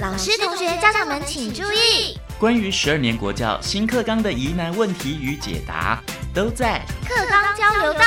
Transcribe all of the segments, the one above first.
老师、同学、家长们请注意，关于十二年国教新课纲的疑难问题与解答，都在课纲交流道。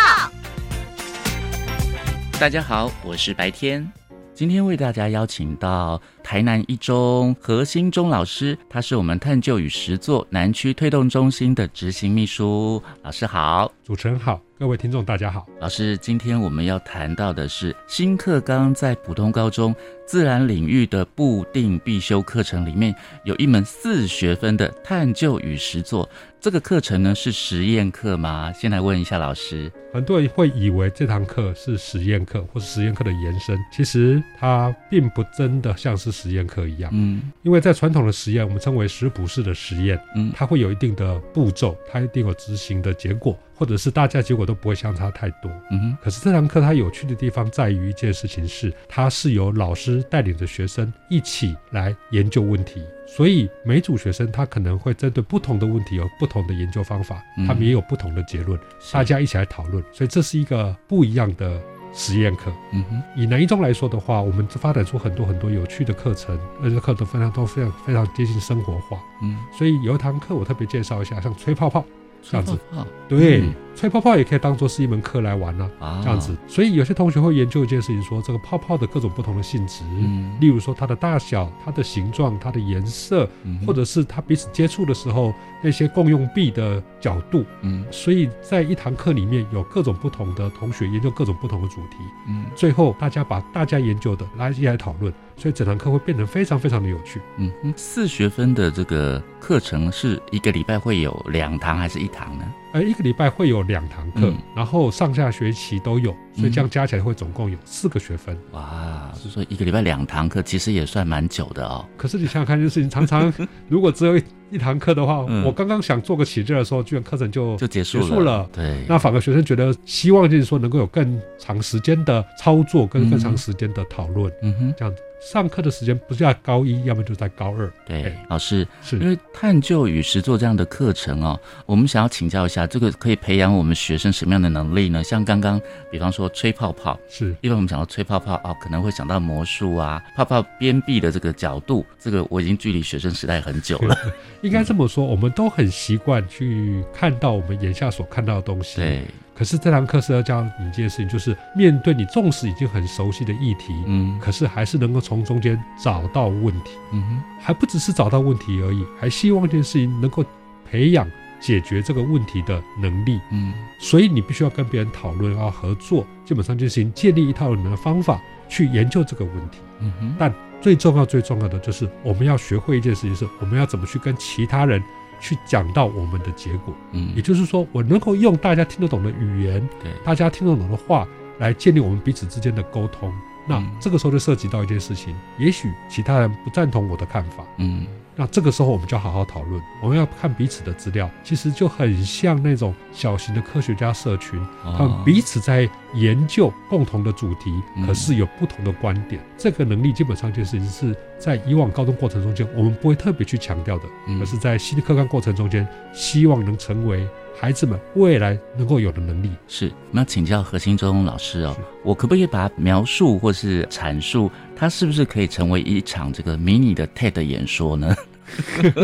大家好，我是白天，今天为大家邀请到台南一中何新忠老师，他是我们探究与实作南区推动中心的执行秘书。老师好，主持人好，各位听众大家好。老师，今天我们要谈到的是新课纲在普通高中自然领域的固定必修课程里面有一门四学分的探究与实作。这个课程呢是实验课吗？先来问一下老师。很多人会以为这堂课是实验课或是实验课的延伸，其实它并不真的像是实验课一样。嗯因为在传统的实验，我们称为食谱式的实验，嗯它会有一定的步骤，它一定有执行的结果，或者是大家结果都不会相差太多。嗯哼。可是这堂课它有趣的地方在于一件事情是，它是由老师带领着学生一起来研究问题，所以每组学生他可能会针对不同的问题有不同的研究方法，嗯。他们也有不同的结论，是。大家一起来讨论，所以这是一个不一样的实验课。嗯哼。以南一中来说的话，我们发展出很多很多有趣的课程，而且课都非常都非常非常接近生活化。嗯，所以有一堂课我特别介绍一下，像吹泡泡，这样子。吹泡泡对，嗯吹泡泡也可以当做是一门课来玩呢、啊这样子。所以有些同学会研究一件事情说这个泡泡的各种不同的性质，嗯例如说它的大小、它的形状、它的颜色，嗯或者是它彼此接触的时候那些共用壁的角度。嗯所以在一堂课里面有各种不同的同学研究各种不同的主题，嗯最后大家把大家研究的来一起来讨论，所以整堂课会变得非常非常的有趣。嗯哼，四学分的这个课程是一个礼拜会有两堂还是一堂呢？呃，一个礼拜会有两堂课，嗯。然后上下学期都有，所以这样加起来会总共有四个学分。哇，是说一个礼拜两堂课，其实也算蛮久的哦。可是你想想看，这件事情常常 如果只有一一堂课的话，嗯我刚刚想做个起劲的时候，居然课程就就结束了。结束了。对，那反而学生觉得希望就是说能够有更长时间的操作跟更嗯长时间的讨论，嗯哼，这样子上课的时间不是在高一，要么就在高二。对哎，老师，是因为探究与实作这样的课程哦，我们想要请教一下，这个可以培养我们学生什么样的能力呢？像刚刚，比方说吹泡泡，是，一般我们想到吹泡泡哦，可能会想到魔术啊，泡泡边壁的这个角度，这个我已经距离学生时代很久了。应该这么说，我们都很习惯去看到我们眼下所看到的东西。。对，可是这堂课是要教你一件事情，就是面对你纵使已经很熟悉的议题，嗯可是还是能够从中间找到问题。嗯哼，还不只是找到问题而已，还希望这件事情能够培养解决这个问题的能力。嗯所以你必须要跟别人讨论，要合作，基本上就是建立一套你的方法去研究这个问题。嗯哼，但最重要、最重要的就是我们要学会一件事情，是我们要怎么去跟其他人去讲到我们的结果。嗯也就是说，我能够用大家听得懂的语言，对，大家听得懂的话来建立我们彼此之间的沟通。那嗯这个时候就涉及到一件事情，也许其他人不赞同我的看法，嗯那这个时候我们就要好好讨论，我们要看彼此的资料，其实就很像那种小型的科学家社群，他们哦彼此在研究共同的主题嗯，可是有不同的观点。这个能力基本上这件事情是在以往高中过程中间我们不会特别去强调的，嗯可是，在新的课纲过程中间，希望能成为孩子们未来能够有的能力。是，那请教何新忠老师哦，我可不可以把它描述或是阐述，它是不是可以成为一场这个迷你的 TED 演说呢？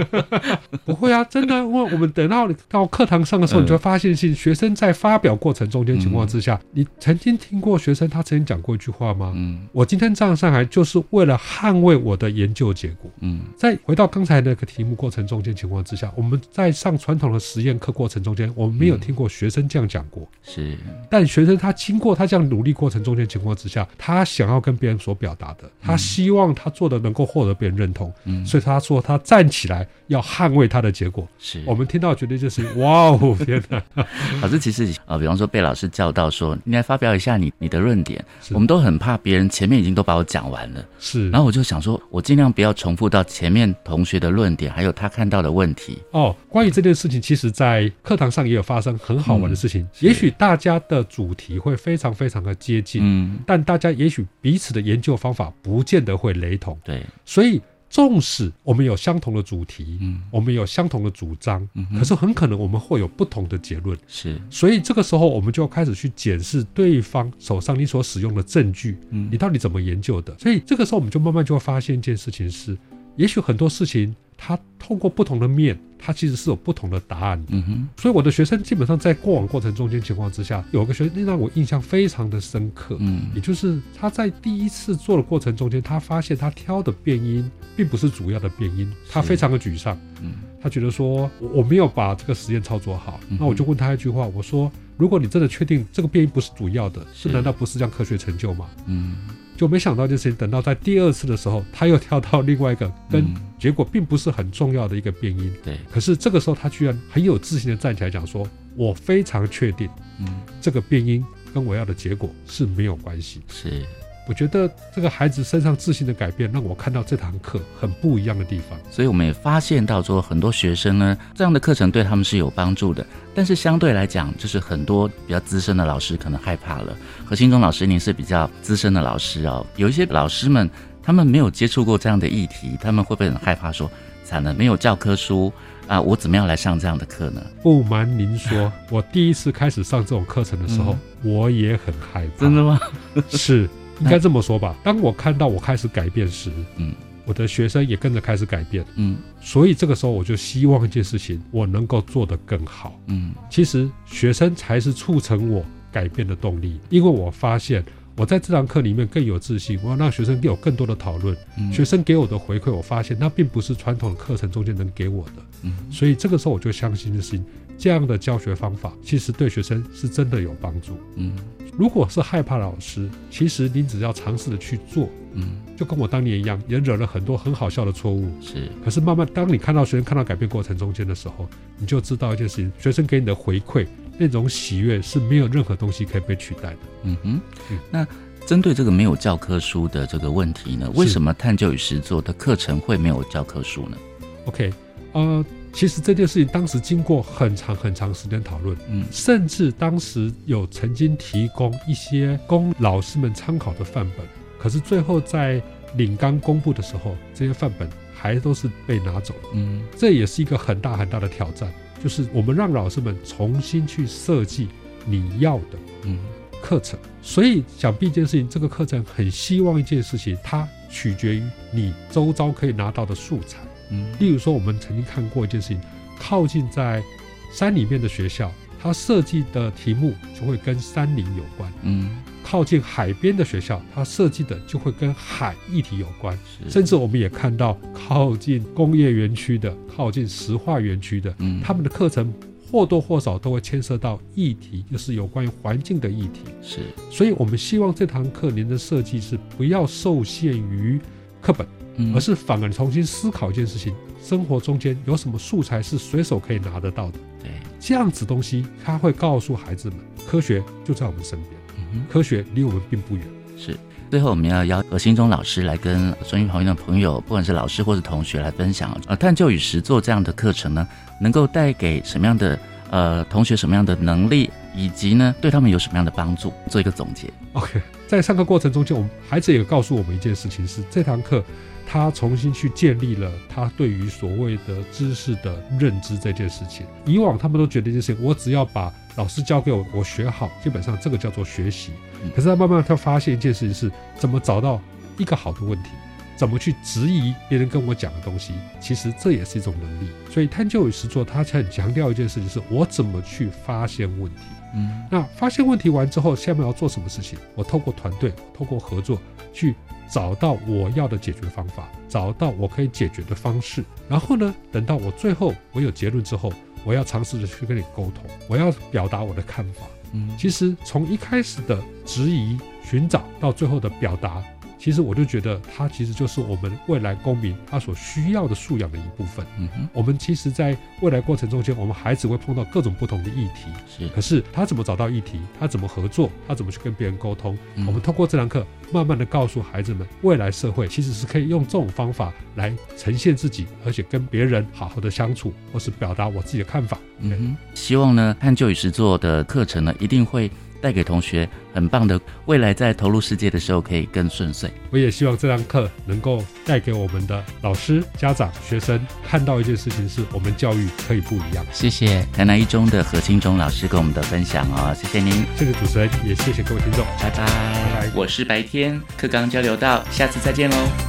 不会啊，真的，因为我们等到你到课堂上的时候，嗯你就会发现，是学生在发表过程中间情况之下，你曾经听过学生他曾经讲过一句话吗？嗯。我今天这样上来，就是为了捍卫我的研究结果。嗯。再回到刚才那个题目过程中间情况之下，我们在上传统的实验课过程中间，我们没有听过学生这样讲过。是，但学生他经过他这样努力过程中间情况之下，他想要跟别人所表达的，他希望他做的能够获得别人认同，嗯。所以他说他站起来要捍卫他的结果。是。我们听到觉得就是 哇哦天哪，老师其实呃，比方说被老师叫到说，你来发表一下你你的论点，我们都很怕别人前面已经都把我讲完了，是然后我就想说，我尽量不要重复到前面同学的论点，还有他看到的问题。哦。关于这件事情，其实在课堂上也有发生很好玩的事情。是也许大家的主题会非常非常的接近，嗯，但大家也许彼此的研究方法不见得会雷同，对，所以。纵使我们有相同的主题，嗯我们有相同的主张，嗯可是很可能我们会有不同的结论。是，所以这个时候，我们就要开始去检视对方手上你所使用的证据，嗯你到底怎么研究的。所以这个时候，我们就慢慢就会发现一件事情是，也许很多事情，它透过不同的面，他其实是有不同的答案的。嗯哼，所以我的学生基本上在过往过程中间情况之下，有个学生让我印象非常的深刻。嗯也就是他在第一次做的过程中间，他发现他挑的变音并不是主要的变音，他非常的沮丧。嗯他觉得说我我没有把这个实验操作好，嗯那我就问他一句话，我说如果你真的确定这个变音不是主要的，是这难道不是这样科学成就吗？嗯就没想到这件事情，等到在第二次的时候，他又跳到另外一个跟嗯结果并不是很重要的一个变音，对，可是这个时候他居然很有自信的站起来讲说，我非常确定嗯这个变音跟我要的结果是没有关系。是。我觉得这个孩子身上自信的改变，让我看到这堂课很不一样的地方。所以我们也发现到说，很多学生呢，这样的课程对他们是有帮助的。但是相对来讲，就是很多比较资深的老师可能害怕了。何新忠老师，您是比较资深的老师哦，有一些老师们他们没有接触过这样的议题，他们会不会很害怕说，惨了，没有教科书啊，我怎么样来上这样的课呢？不瞒您说，我第一次开始上这种课程的时候，我也很害怕。嗯 真的吗？是应该这么说吧？当我看到我开始改变时，嗯我的学生也跟着开始改变，嗯所以这个时候我就希望一件事情，我能够做得更好。嗯其实学生才是促成我改变的动力，因为我发现我在这堂课里面更有自信，我要让学生有更多的讨论。嗯，学生给我的回馈，我发现那并不是传统的课程中间能给我的，嗯所以这个时候我就相信的是，这样的教学方法其实对学生是真的有帮助。嗯如果是害怕老师，其实你只要尝试的去做，嗯就跟我当年一样，也惹了很多很好笑的错误。是可是慢慢，当你看到学生看到改变过程中间的时候，你就知道一件事情：学生给你的回馈，那种喜悦是没有任何东西可以被取代的。嗯哼嗯，那针对这个没有教科书的这个问题呢，为什么探究与实作的课程会没有教科书呢？OK，呃，其实这件事情当时经过很长很长时间讨论，嗯甚至当时有曾经提供一些供老师们参考的范本，可是最后在领纲公布的时候，这些范本还都是被拿走了。嗯这也是一个很大很大的挑战，就是我们让老师们重新去设计你要的嗯课程。所以想必一件事情，这个课程很希望一件事情，它取决于你周遭可以拿到的素材。嗯例如说，我们曾经看过一件事情，靠近在山里面的学校，它设计的题目就会跟山林有关；嗯靠近海边的学校，它设计的就会跟海议题有关。甚至我们也看到靠近工业园区的、靠近石化园区的，嗯他们的课程或多或少都会牵涉到议题，就是有关于环境的议题。是所以我们希望这堂课您的设计是不要受限于课本。嗯而是反而重新思考一件事情：生活中间有什么素材是随手可以拿得到的？对这样子东西，它会告诉孩子们，科学就在我们身边，嗯。科学离我们并不远。是。最后，我们要邀何新忠老师来跟孙玉旁边的朋友，不管是老师或是同学来分享，呃，探究与实作这样的课程呢，能够带给什么样的呃同学什么样的能力，以及呢对他们有什么样的帮助，做一个总结。OK，在上课过程中间，我们孩子也告诉我们一件事情是，这堂课他重新去建立了他对于所谓的知识的认知这件事情。以往他们都觉得一件事情，我只要把老师教给我，我学好，基本上这个叫做学习嗯。可是他慢慢他发现一件事情是，怎么找到一个好的问题。怎么去质疑别人跟我讲的东西，其实这也是一种能力。所以探究与实作，他很强调一件事情，是我怎么去发现问题。嗯那发现问题完之后，下面要做什么事情？我透过团队，透过合作，去找到我要的解决方法，找到我可以解决的方式。然后呢，等到我最后我有结论之后，我要尝试着去跟你沟通，我要表达我的看法。嗯其实从一开始的质疑、寻找到最后的表达，其实我就觉得它其实就是我们未来公民他所需要的素养的一部分。嗯哼我们其实，在未来过程中间，我们孩子会碰到各种不同的议题，是可是他怎么找到议题？他怎么合作？他怎么去跟别人沟通？嗯我们通过这堂课，慢慢的告诉孩子们，未来社会其实是可以用这种方法来呈现自己，而且跟别人好好的相处，或是表达我自己的看法。嗯哼，希望呢探究与实作的课程呢，一定会带给同学很棒的未来，在投入世界的时候可以更顺遂。我也希望这堂课能够带给我们的老师、家长、学生看到一件事情，是我们教育可以不一样。谢谢台南一中的何清忠老师跟我们的分享哦，谢谢您，谢谢主持人，也谢谢各位听众。拜拜。拜我是白天课纲交流到，下次再见喽。